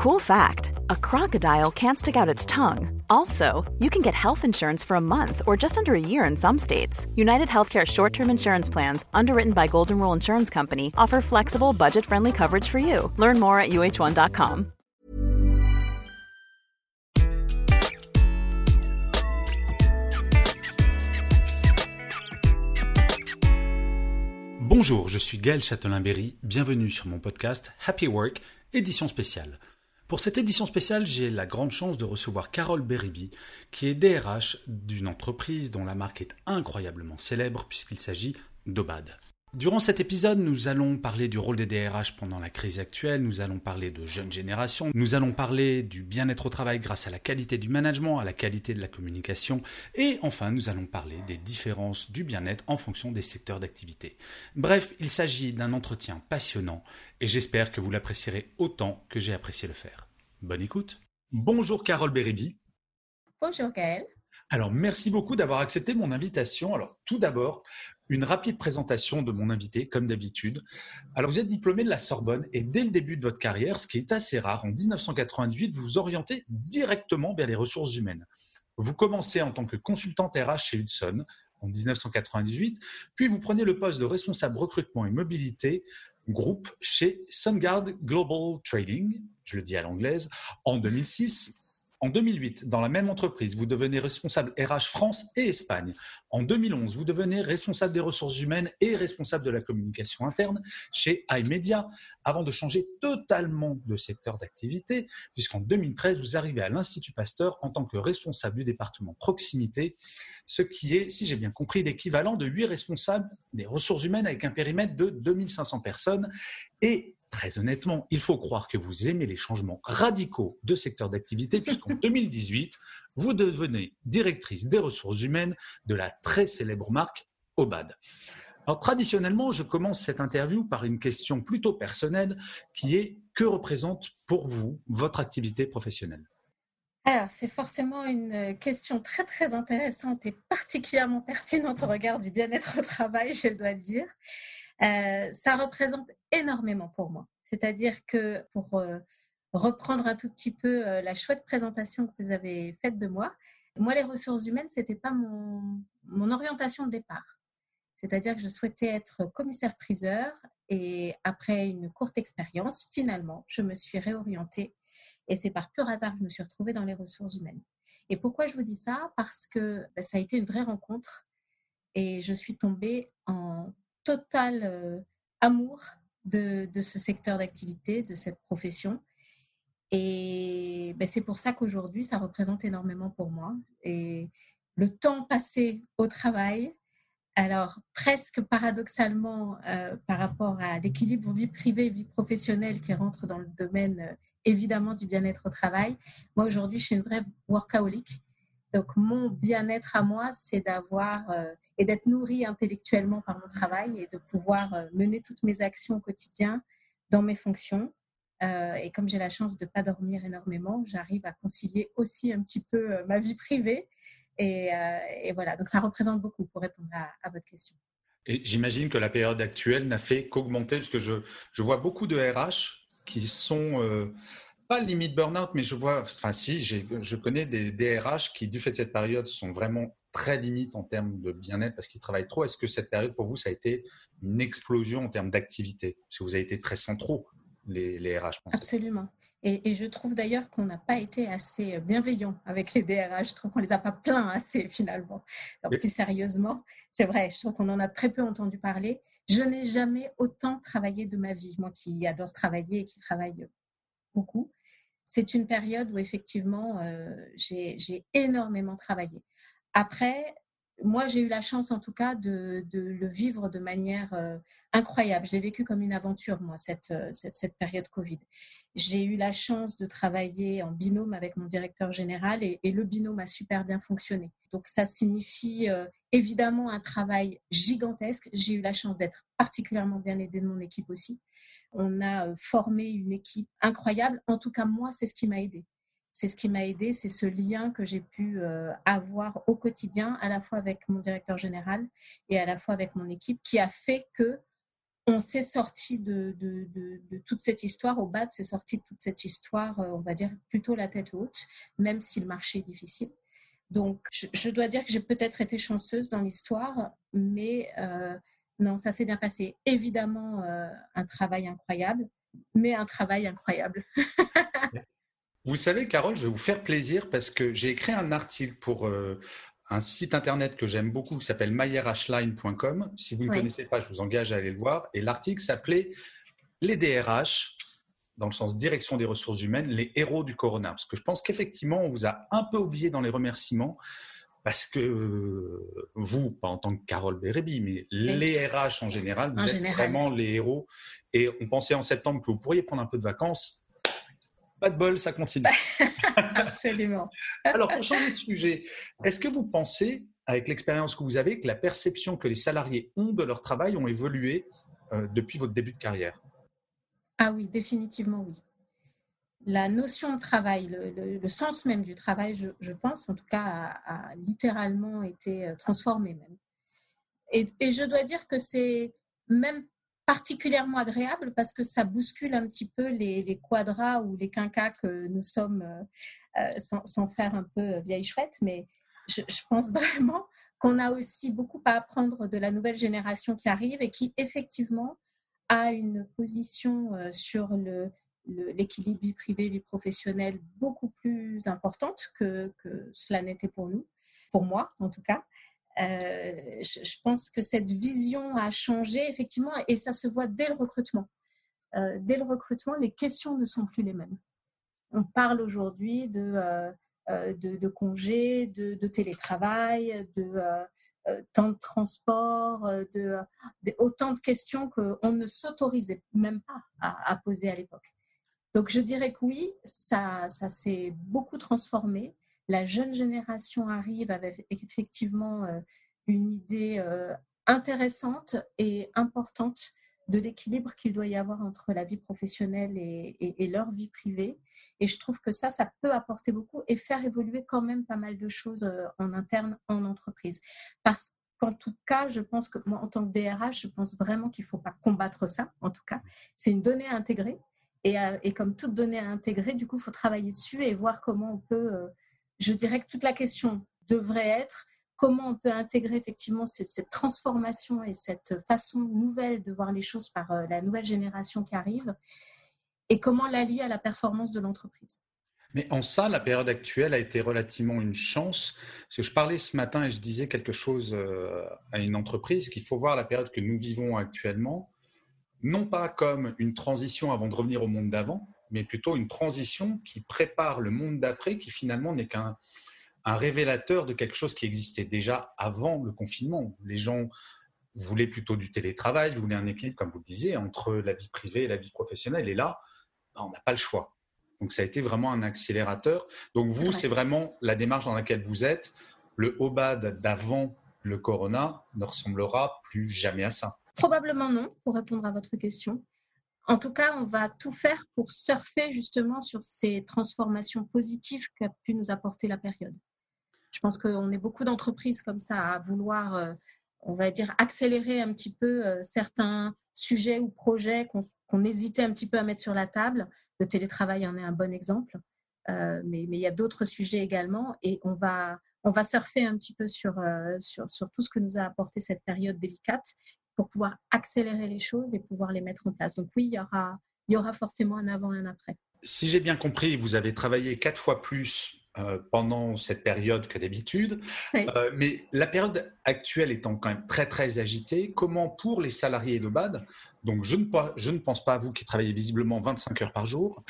Cool fact a crocodile can't stick out its tongue. Also, you can get health insurance for a month or just under a year in some states. United Healthcare short term insurance plans, underwritten by Golden Rule Insurance Company, offer flexible, budget friendly coverage for you. Learn more at uh1.com. Bonjour, je suis Gaël Châtelain-Berry. Bienvenue sur mon podcast Happy Work, édition spéciale. Pour cette édition spéciale, j'ai la grande chance de recevoir Carole Beribi, qui est DRH d'une entreprise dont la marque est incroyablement célèbre puisqu'il s'agit d'Obad. Durant cet épisode, nous allons parler du rôle des DRH pendant la crise actuelle, nous allons parler de jeunes générations, nous allons parler du bien-être au travail grâce à la qualité du management, à la qualité de la communication, et enfin nous allons parler des différences du bien-être en fonction des secteurs d'activité. Bref, il s'agit d'un entretien passionnant, et j'espère que vous l'apprécierez autant que j'ai apprécié le faire. Bonne écoute. Bonjour Carole Beribi. Bonjour Gaël. Alors, merci beaucoup d'avoir accepté mon invitation. Alors, tout d'abord, une rapide présentation de mon invité, comme d'habitude. Alors, vous êtes diplômé de la Sorbonne et dès le début de votre carrière, ce qui est assez rare, en 1998, vous vous orientez directement vers les ressources humaines. Vous commencez en tant que consultante RH chez Hudson en 1998, puis vous prenez le poste de responsable recrutement et mobilité groupe chez SunGuard Global Trading, je le dis à l'anglaise, en 2006 en 2008, dans la même entreprise, vous devenez responsable RH France et Espagne. En 2011, vous devenez responsable des ressources humaines et responsable de la communication interne chez iMedia, avant de changer totalement de secteur d'activité, puisqu'en 2013, vous arrivez à l'Institut Pasteur en tant que responsable du département proximité, ce qui est, si j'ai bien compris, l'équivalent de huit responsables des ressources humaines avec un périmètre de 2500 personnes. Et très honnêtement, il faut croire que vous aimez les changements radicaux de secteur d'activité, puisqu'en 2018, vous devenez directrice des ressources humaines de la très célèbre marque Obad. Alors, traditionnellement, je commence cette interview par une question plutôt personnelle qui est que représente pour vous votre activité professionnelle? Alors, c'est forcément une question très, très intéressante et particulièrement pertinente au regard du bien-être au travail, je dois le dire. Euh, ça représente énormément pour moi. C'est-à-dire que pour euh, reprendre un tout petit peu euh, la chouette présentation que vous avez faite de moi, moi, les ressources humaines, ce n'était pas mon, orientation de départ. C'est-à-dire que je souhaitais être commissaire-priseur et après une courte expérience, finalement, je me suis réorientée et c'est par pur hasard que je me suis retrouvée dans les ressources humaines. Et pourquoi je vous dis ça? Parce que ben, ça a été une vraie rencontre et je suis tombée en total euh, amour de, ce secteur d'activité, de cette profession. Et ben, c'est pour ça qu'aujourd'hui, ça représente énormément pour moi. Et le temps passé au travail, alors presque paradoxalement euh, par rapport à l'équilibre vie privée vie professionnelle qui rentre dans le domaine euh, évidemment du bien-être au travail, moi aujourd'hui je suis une vraie workaholic. Donc mon bien-être à moi, c'est d'avoir et d'être nourrie intellectuellement par mon travail et de pouvoir euh, mener toutes mes actions au quotidien dans mes fonctions. Euh, et comme j'ai la chance de ne pas dormir énormément, j'arrive à concilier aussi un petit peu euh, ma vie privée. Et, voilà, donc ça représente beaucoup pour répondre à, votre question. J'imagine que la période actuelle n'a fait qu'augmenter, parce que je, vois beaucoup de RH qui sont pas limite burn-out, mais je vois, enfin si, je connais des DRH qui, du fait de cette période, sont vraiment très limite en termes de bien-être parce qu'ils travaillent trop. Est-ce que cette période pour vous, ça a été une explosion en termes d'activité? Parce que vous avez été très centraux, les, les RH. Absolument. Et, je trouve d'ailleurs qu'on n'a pas été assez bienveillant avec les DRH. Je trouve qu'on les a pas plaints assez finalement. Plus sérieusement, c'est vrai, je trouve qu'on en a très peu entendu parler. Je n'ai jamais autant travaillé de ma vie, moi qui adore travailler et qui travaille beaucoup. C'est une période où effectivement, euh, j'ai énormément travaillé. Après, moi, j'ai eu la chance, en tout cas, de, le vivre de manière euh, incroyable. Je l'ai vécu comme une aventure, moi, cette, euh, cette, période Covid. J'ai eu la chance de travailler en binôme avec mon directeur général et, le binôme a super bien fonctionné. Donc, ça signifie euh, évidemment un travail gigantesque. J'ai eu la chance d'être particulièrement bien aidée de mon équipe aussi. On a formé une équipe incroyable. En tout cas, moi, c'est ce qui m'a aidée c'est ce qui m'a aidé, c'est ce lien que j'ai pu euh, avoir au quotidien, à la fois avec mon directeur général et à la fois avec mon équipe, qui a fait que on s'est sorti de, toute cette histoire, au bas c'est sorti de toute cette histoire, euh, on va dire plutôt la tête haute, même si le marché est difficile. Donc, je, dois dire que j'ai peut-être été chanceuse dans l'histoire, mais euh, non, ça s'est bien passé. Évidemment, un travail incroyable, mais un travail incroyable. vous savez, Carole, je vais vous faire plaisir parce que j'ai écrit un article pour un site internet que j'aime beaucoup qui s'appelle mayerhline.com. Si vous ne connaissez pas, je vous engage à aller le voir. Et l'article s'appelait Les DRH, dans le sens direction des ressources humaines, les héros du corona. Parce que je pense qu'effectivement, on vous a un peu oublié dans les remerciements. Parce que euh, vous, pas en tant que Carole Bérébi, mais les RH en général, vous êtes vraiment les héros. Et on pensait en septembre que vous pourriez prendre un peu de vacances. Pas de bol, ça continue. Absolument. Alors, pour changer de sujet, est-ce que vous pensez, avec l'expérience que vous avez, que la perception que les salariés ont de leur travail ont évolué euh, depuis votre début de carrière? Ah oui, définitivement oui. La notion de travail, le, sens même du travail, je, pense, en tout cas, a, littéralement été euh, transformé même. Et, et je dois dire que c'est même particulièrement agréable parce que ça bouscule un petit peu les, les quadras ou les quinquas que nous sommes, euh, euh, sans, faire un peu vieille chouette, mais je, pense vraiment qu'on a aussi beaucoup à apprendre de la nouvelle génération qui arrive et qui effectivement a une position euh, sur l'équilibre vie privée, vie professionnelle beaucoup plus importante que cela n'était pour nous, pour moi en tout cas. Euh, je, pense que cette vision a changé effectivement et ça se voit dès le recrutement. Euh, dès le recrutement, les questions ne sont plus les mêmes. On parle aujourd'hui de, euh, congés, de, télétravail, de temps de transport, autant de questions qu'on ne s'autorisait même pas à, poser à l'époque. Donc je dirais que oui, ça s'est beaucoup transformé la jeune génération arrive avec effectivement euh, une idée euh, intéressante et importante de l'équilibre qu'il doit y avoir entre la vie professionnelle et, leur vie privée. Et je trouve que ça, ça peut apporter beaucoup et faire évoluer quand même pas mal de choses euh, en interne en entreprise. Parce qu'en tout cas, je pense que moi, en tant que DRH, je pense vraiment qu'il ne faut pas combattre ça, en tout cas. C'est une donnée à intégrer. Et, et, comme toute donnée à intégrer, du coup, il faut travailler dessus et voir comment on peut je dirais que toute la question devrait être comment on peut intégrer effectivement cette, transformation et cette façon nouvelle de voir les choses par euh, la nouvelle génération qui arrive et comment l'allier à la performance de l'entreprise. Mais en ça, la période actuelle a été relativement une chance. Parce que je parlais ce matin et je disais quelque chose euh, à une entreprise qu'il faut voir la période que nous vivons actuellement, non pas comme une transition avant de revenir au monde d'avant, mais plutôt une transition qui prépare le monde d'après, qui finalement n'est qu'un un révélateur de quelque chose qui existait déjà avant le confinement. Les gens voulaient plutôt du télétravail, voulaient un équilibre, comme vous le disiez, entre la vie privée et la vie professionnelle. Et là, bah, on n'a pas le choix. Donc ça a été vraiment un accélérateur. Donc vous, c'est vraiment la démarche dans laquelle vous êtes. Le OBAD d'avant le corona ne ressemblera plus jamais à ça. Probablement non, pour répondre à votre question. En tout cas, on va tout faire pour surfer justement sur ces transformations positives qu'a pu nous apporter la période. Je pense qu'on est beaucoup d'entreprises comme ça à vouloir, euh, on va dire, accélérer un petit peu euh, certains sujets ou projets qu'on hésitait un petit peu à mettre sur la table. Le télétravail en est un bon exemple, euh, mais, il y a d'autres sujets également et on va, on va surfer un petit peu sur, sur, sur tout ce que nous a apporté cette période délicate pour pouvoir accélérer les choses et pouvoir les mettre en place. Donc oui, il y aura, il y aura forcément un avant et un après. Si j'ai bien compris, vous avez travaillé quatre fois plus euh, pendant cette période que d'habitude. Euh, mais la période actuelle étant quand même très très agitée, comment pour les salariés de BAD, donc je ne, je ne pense pas à vous qui travaillez visiblement 25 heures par jour,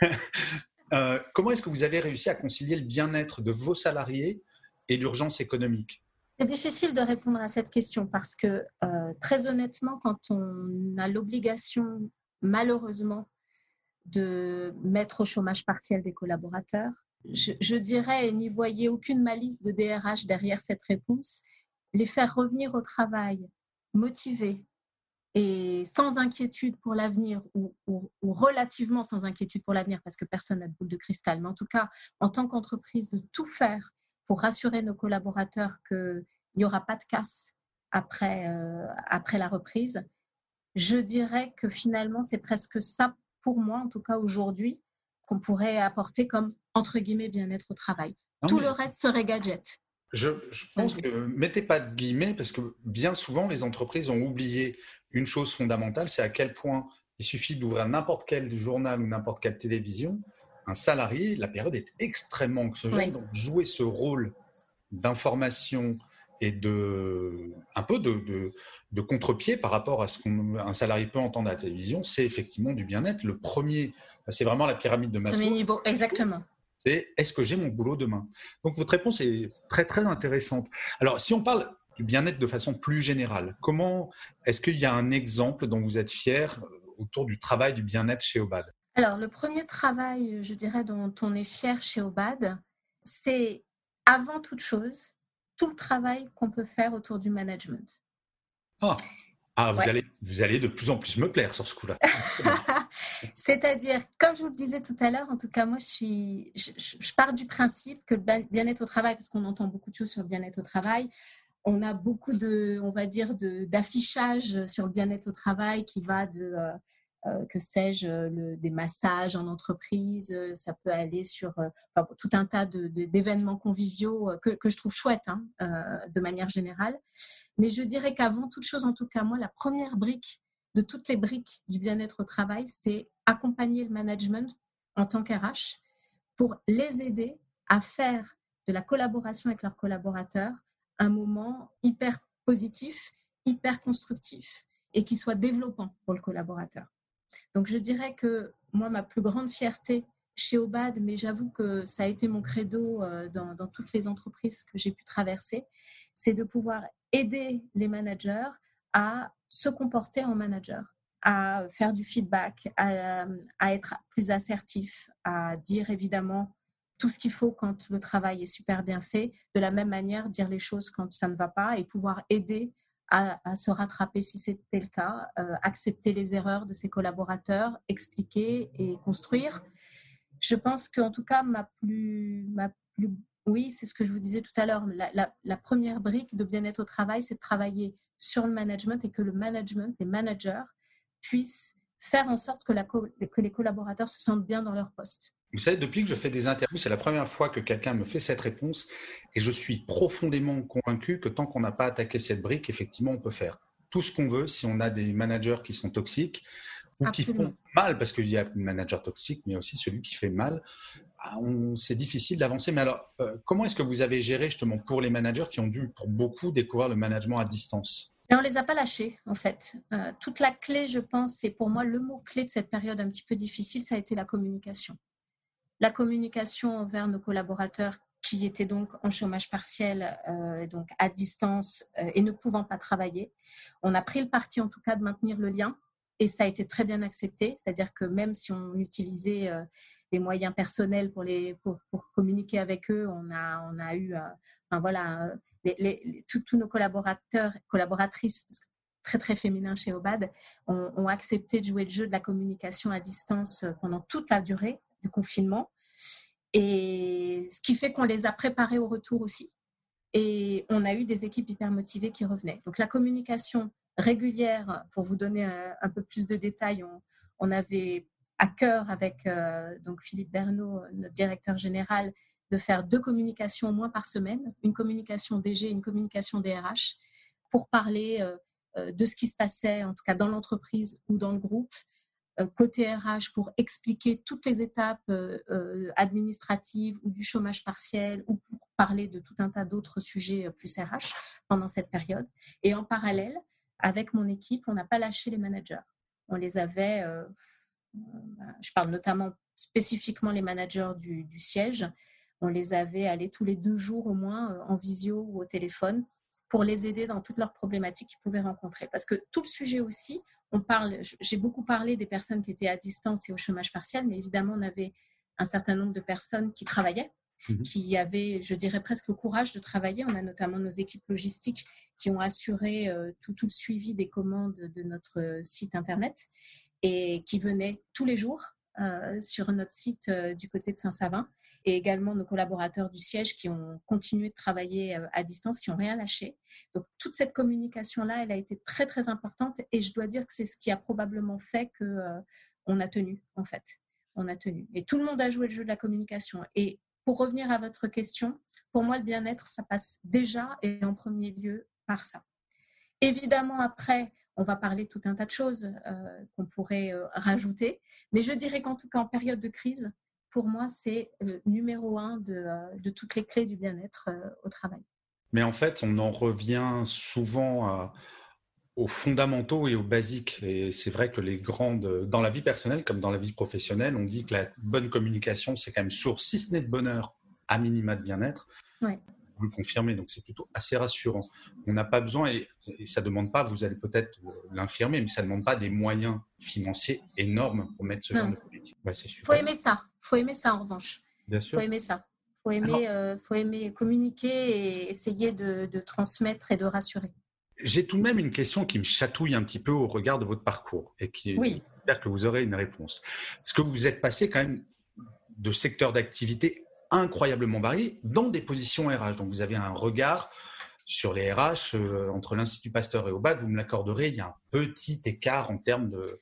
euh, comment est-ce que vous avez réussi à concilier le bien-être de vos salariés et l'urgence économique? C'est difficile de répondre à cette question parce que euh, très honnêtement, quand on a l'obligation, malheureusement, de mettre au chômage partiel des collaborateurs, je, dirais, et n'y voyez aucune malice de DRH derrière cette réponse, les faire revenir au travail motivés et sans inquiétude pour l'avenir ou, ou, relativement sans inquiétude pour l'avenir parce que personne n'a de boule de cristal, mais en tout cas, en tant qu'entreprise, de tout faire pour rassurer nos collaborateurs qu'il n'y aura pas de casse après, euh, après la reprise. je dirais que finalement, c'est presque ça pour moi, en tout cas aujourd'hui, qu'on pourrait apporter comme entre guillemets bien-être au travail. Tout le reste serait gadget. Je, pense que mettez pas de guillemets parce que bien souvent les entreprises ont oublié une chose fondamentale, c'est à quel point il suffit d'ouvrir n'importe quel journal ou n'importe quelle télévision, un salarié, la période est extrêmement anxiogène, donc jouer ce rôle d'information et de un peu de, de, contre-pied par rapport à ce qu'un salarié peut entendre à la télévision, c'est effectivement du bien-être. Le premier, c'est vraiment la pyramide de Maslow. Premier niveau, exactement. C'est est-ce que j'ai mon boulot demain? Donc votre réponse est très très intéressante. Alors si on parle du bien-être de façon plus générale, comment est-ce qu'il y a un exemple dont vous êtes fier euh, autour du travail du bien-être chez Obad? Alors le premier travail, je dirais, dont on est fier chez Obad, c'est avant toute chose tout le travail qu'on peut faire autour du management. Ah, ah vous, allez, vous allez de plus en plus me plaire sur ce coup-là. C'est-à-dire, comme je vous le disais tout à l'heure, en tout cas, moi, je, suis, je, pars du principe que le bien-être au travail, parce qu'on entend beaucoup de choses sur le bien-être au travail, on a beaucoup de, on va dire, d'affichage sur le bien-être au travail qui va de, euh, euh, que sais-je, le, des massages en entreprise, euh, ça peut aller sur tout un tas d'événements conviviaux que, que, je trouve chouettes hein, de manière générale. Mais je dirais qu'avant toute chose, en tout cas moi, la première brique de toutes les briques du bien-être au travail, c'est accompagner le management en tant qu'RH pour les aider à faire de la collaboration avec leurs collaborateurs un moment hyper positif, hyper constructif et qui soit développant pour le collaborateur. Donc je dirais que moi, ma plus grande fierté chez Obad, mais j'avoue que ça a été mon credo euh, dans, dans toutes les entreprises que j'ai pu traverser, c'est de pouvoir aider les managers à se comporter en manager, à faire du feedback, à, être plus assertif, à dire évidemment tout ce qu'il faut quand le travail est super bien fait, de la même manière dire les choses quand ça ne va pas et pouvoir aider à, se rattraper si c'était le cas, euh, accepter les erreurs de ses collaborateurs, expliquer et construire. Je pense qu'en tout cas, ma plus, ma plus oui, c'est ce que je vous disais tout à l'heure. La, première brique de bien-être au travail, c'est de travailler sur le management et que le management, les managers, puissent faire en sorte que les collaborateurs se sentent bien dans leur poste. Vous savez, depuis que je fais des interviews, c'est la première fois que quelqu'un me fait cette réponse et je suis profondément convaincu que tant qu'on n'a pas attaqué cette brique, effectivement, on peut faire tout ce qu'on veut si on a des managers qui sont toxiques ou qui font mal, parce qu'il y a un manager toxique, mais aussi celui qui fait mal. Ah, c'est difficile d'avancer. Mais alors, euh, comment est-ce que vous avez géré justement pour les managers qui ont dû, pour beaucoup, découvrir le management à distance? Et on ne les a pas lâchés, en fait. Euh, toute la clé, je pense, c'est pour moi le mot-clé de cette période un petit peu difficile, ça a été la communication. La communication envers nos collaborateurs qui étaient donc en chômage partiel, euh, donc à distance et ne pouvant pas travailler. On a pris le parti, en tout cas, de maintenir le lien et ça a été très bien accepté. C'est-à-dire que même si on utilisait des moyens personnels pour, les, pour, communiquer avec eux. On a, on a eu, euh, enfin voilà, tous nos collaborateurs, collaboratrices, très très féminins chez Obad, ont, accepté de jouer le jeu de la communication à distance euh, pendant toute la durée confinement. Et ce qui fait qu'on les a préparés au retour aussi. Et on a eu des équipes hyper motivées qui revenaient. Donc la communication régulière, pour vous donner un, peu plus de détails, on, on avait à cœur avec euh, donc Philippe Bernot, notre directeur général, de faire deux communications au moins par semaine, une communication DG, une communication DRH, pour parler euh, euh, de ce qui se passait, en tout cas dans l'entreprise ou dans le groupe, côté RH pour expliquer toutes les étapes administratives ou du chômage partiel ou pour parler de tout un tas d'autres sujets plus RH pendant cette période. Et en parallèle, avec mon équipe, on n'a pas lâché les managers. On les avait je parle notamment spécifiquement les managers du, siège, on les avait allés tous les deux jours au moins euh, en visio ou au téléphone pour les aider dans toutes leurs problématiques qu'ils pouvaient rencontrer. Parce que tout le sujet aussi, on parle, j'ai beaucoup parlé des personnes qui étaient à distance et au chômage partiel, mais évidemment, on avait un certain nombre de personnes qui travaillaient, mmh qui avaient, je dirais, presque le courage de travailler. On a notamment nos équipes logistiques qui ont assuré euh, tout, tout, le suivi des commandes de notre site Internet et qui venaient tous les jours sur notre site du côté de Saint-Savin et également nos collaborateurs du siège qui ont continué de travailler à distance, qui n'ont rien lâché. Donc toute cette communication-là, elle a été très très importante et je dois dire que c'est ce qui a probablement fait que on a tenu en fait. On a tenu. Et tout le monde a joué le jeu de la communication. Et pour revenir à votre question, pour moi, le bien-être, ça passe déjà et en premier lieu par ça. Évidemment, après, on va parler tout un tas de choses euh, qu'on pourrait euh, rajouter, mais je dirais qu'en tout cas, en période de crise, pour moi, c'est le numéro un de, euh, de toutes les clés du bien-être au travail. Mais en fait, on en revient souvent aux fondamentaux et aux basiques. Et c'est vrai que les grandes, dans la vie personnelle comme dans la vie professionnelle, on dit que la bonne communication, c'est quand même source, si ce n'est de bonheur, à minima de bien-être. Ouais vous le confirmez, donc c'est plutôt assez rassurant. On n'a pas besoin, et, ça ne demande pas, vous allez peut-être l'infirmer, mais ça ne demande pas des moyens financiers énormes pour mettre ce genre de politique. Il faut aimer ça, faut aimer ça en revanche. Bien sûr. Faut aimer ça. Faut aimer, euh, faut aimer communiquer et essayer de, transmettre et de rassurer. J'ai tout de même une question qui me chatouille un petit peu au regard de votre parcours et qui oui. j'espère que vous aurez une réponse. Parce que vous êtes passé quand même de secteur d'activité incroyablement variés dans des positions RH. Donc vous avez un regard sur les RH euh, entre l'Institut Pasteur et Obad, vous me l'accorderez, il y a un petit écart en termes de...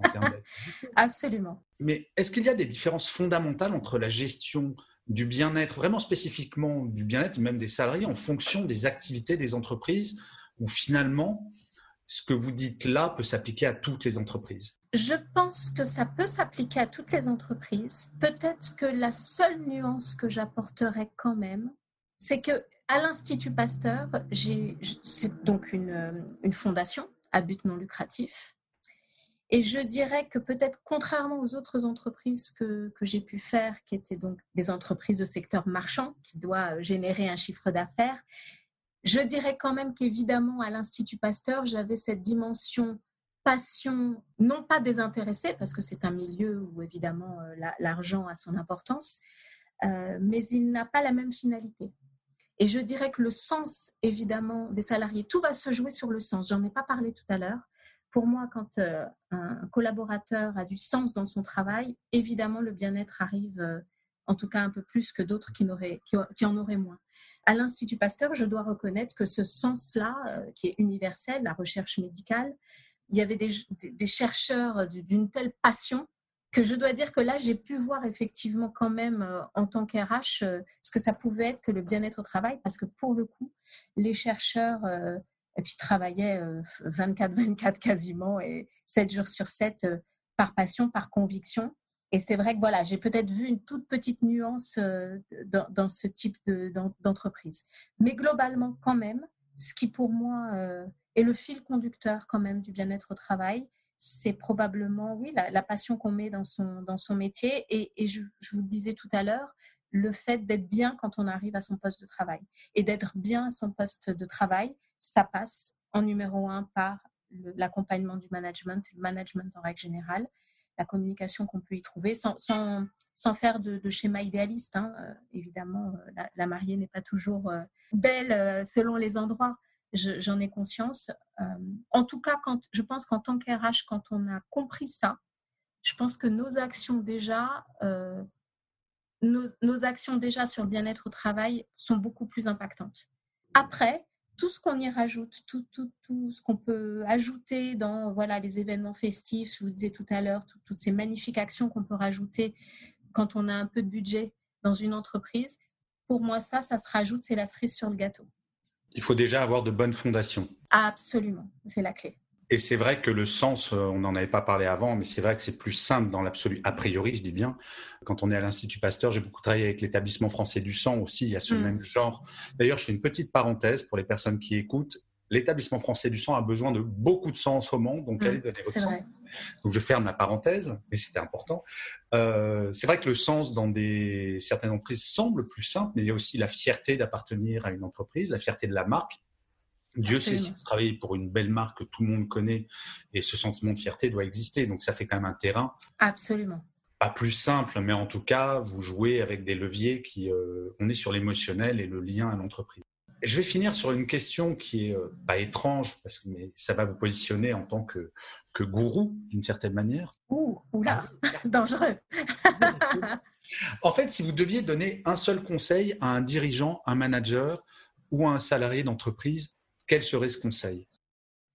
Absolument. Mais est-ce qu'il y a des différences fondamentales entre la gestion du bien-être, vraiment spécifiquement du bien-être, même des salariés, en fonction des activités des entreprises, ou finalement, ce que vous dites là peut s'appliquer à toutes les entreprises? Je pense que ça peut s'appliquer à toutes les entreprises. Peut-être que la seule nuance que j'apporterais quand même, c'est que à l'Institut Pasteur, c'est donc une, une, fondation à but non lucratif. Et je dirais que peut-être contrairement aux autres entreprises que, que j'ai pu faire, qui étaient donc des entreprises de secteur marchand, qui doivent générer un chiffre d'affaires, je dirais quand même qu'évidemment à l'Institut Pasteur, j'avais cette dimension passion, non pas désintéressée, parce que c'est un milieu où évidemment euh, l'argent a son importance, euh, mais il n'a pas la même finalité. Et je dirais que le sens, évidemment, des salariés, tout va se jouer sur le sens. J'en ai pas parlé tout à l'heure. Pour moi, quand euh, un collaborateur a du sens dans son travail, évidemment, le bien-être arrive, en tout cas un peu plus que d'autres qui, en auraient moins. À l'Institut Pasteur, je dois reconnaître que ce sens-là, qui est universel, la recherche médicale, il y avait des, chercheurs d'une telle passion que je dois dire que là, j'ai pu voir effectivement quand même euh, en tant qu'RH euh, ce que ça pouvait être que le bien-être au travail, parce que pour le coup, les chercheurs euh, et puis travaillaient 24-24 quasiment et 7 jours sur 7 par passion, par conviction. Et c'est vrai que voilà, j'ai peut-être vu une toute petite nuance dans, ce type d'entreprise. Mais globalement, quand même, ce qui pour moi et le fil conducteur quand même du bien-être au travail, c'est probablement, oui, la, passion qu'on met dans son, dans son métier. Et, et je, vous le disais tout à l'heure, le fait d'être bien quand on arrive à son poste de travail. Et d'être bien à son poste de travail, ça passe en numéro un par l'accompagnement du management, le management en règle générale, la communication qu'on peut y trouver, sans, sans, faire de, schéma idéaliste. Hein. Euh, évidemment, euh, la, mariée n'est pas toujours euh, belle selon les endroits, j'en ai conscience. En tout cas, quand, je pense qu'en tant qu'RH, quand on a compris ça, je pense que nos actions déjà, euh, nos, actions déjà sur le bien-être au travail sont beaucoup plus impactantes. Après, tout ce qu'on y rajoute, tout, tout, tout ce qu'on peut ajouter dans voilà, les événements festifs, je vous disais tout à l'heure, toutes ces magnifiques actions qu'on peut rajouter quand on a un peu de budget dans une entreprise, pour moi, ça, ça se rajoute, c'est la cerise sur le gâteau il faut déjà avoir de bonnes fondations. Absolument, c'est la clé. Et c'est vrai que le sens, euh, on n'en avait pas parlé avant, mais c'est vrai que c'est plus simple dans l'absolu, a priori, je dis bien. Quand on est à l'Institut Pasteur, j'ai beaucoup travaillé avec l'établissement français du sang aussi, il y a ce mm. même genre. D'ailleurs, je fais une petite parenthèse pour les personnes qui écoutent l'établissement français du sang a besoin de beaucoup de sang en ce moment, donc mmh, allez donner votre sang. Donc je ferme la parenthèse, mais c'était important. Euh, c'est vrai que le sens dans des, certaines entreprises semble plus simple, mais il y a aussi la fierté d'appartenir à une entreprise, la fierté de la marque. Dieu sait si vous travaillez pour une belle marque que tout le monde connaît et ce sentiment de fierté doit exister. Donc ça fait quand même un terrain. Absolument. Pas plus simple, mais en tout cas, vous jouez avec des leviers qui. Euh, on est sur l'émotionnel et le lien à l'entreprise. je vais finir sur une question qui est euh, pas étrange, parce que mais ça va vous positionner en tant que, que gourou, d'une certaine manière. Ouh, oula, ah dangereux. en fait, si vous deviez donner un seul conseil à un dirigeant, un manager ou à un salarié d'entreprise, quel serait ce conseil?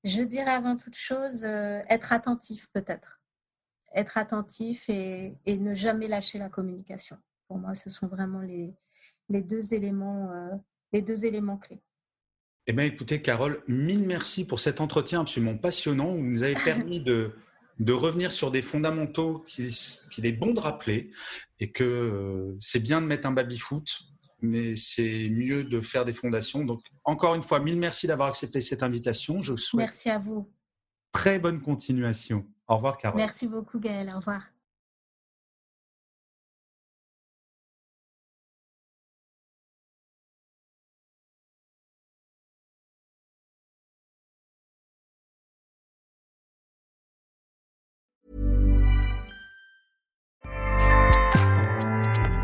Je dirais avant toute chose, euh, être attentif peut-être. Être attentif et, et, ne jamais lâcher la communication. Pour moi, ce sont vraiment les, les deux éléments, euh, les deux éléments clés. Eh bien, écoutez, Carole, mille merci pour cet entretien absolument passionnant. Vous nous avez permis de, de revenir sur des fondamentaux qu'il est bon de rappeler et que euh, c'est bien de mettre un baby-foot, mais c'est mieux de faire des fondations. Donc, encore une fois, mille merci d'avoir accepté cette invitation. Je vous souhaite merci à vous. Très bonne continuation. Au revoir, Carole. Merci beaucoup, Gaël. Au revoir.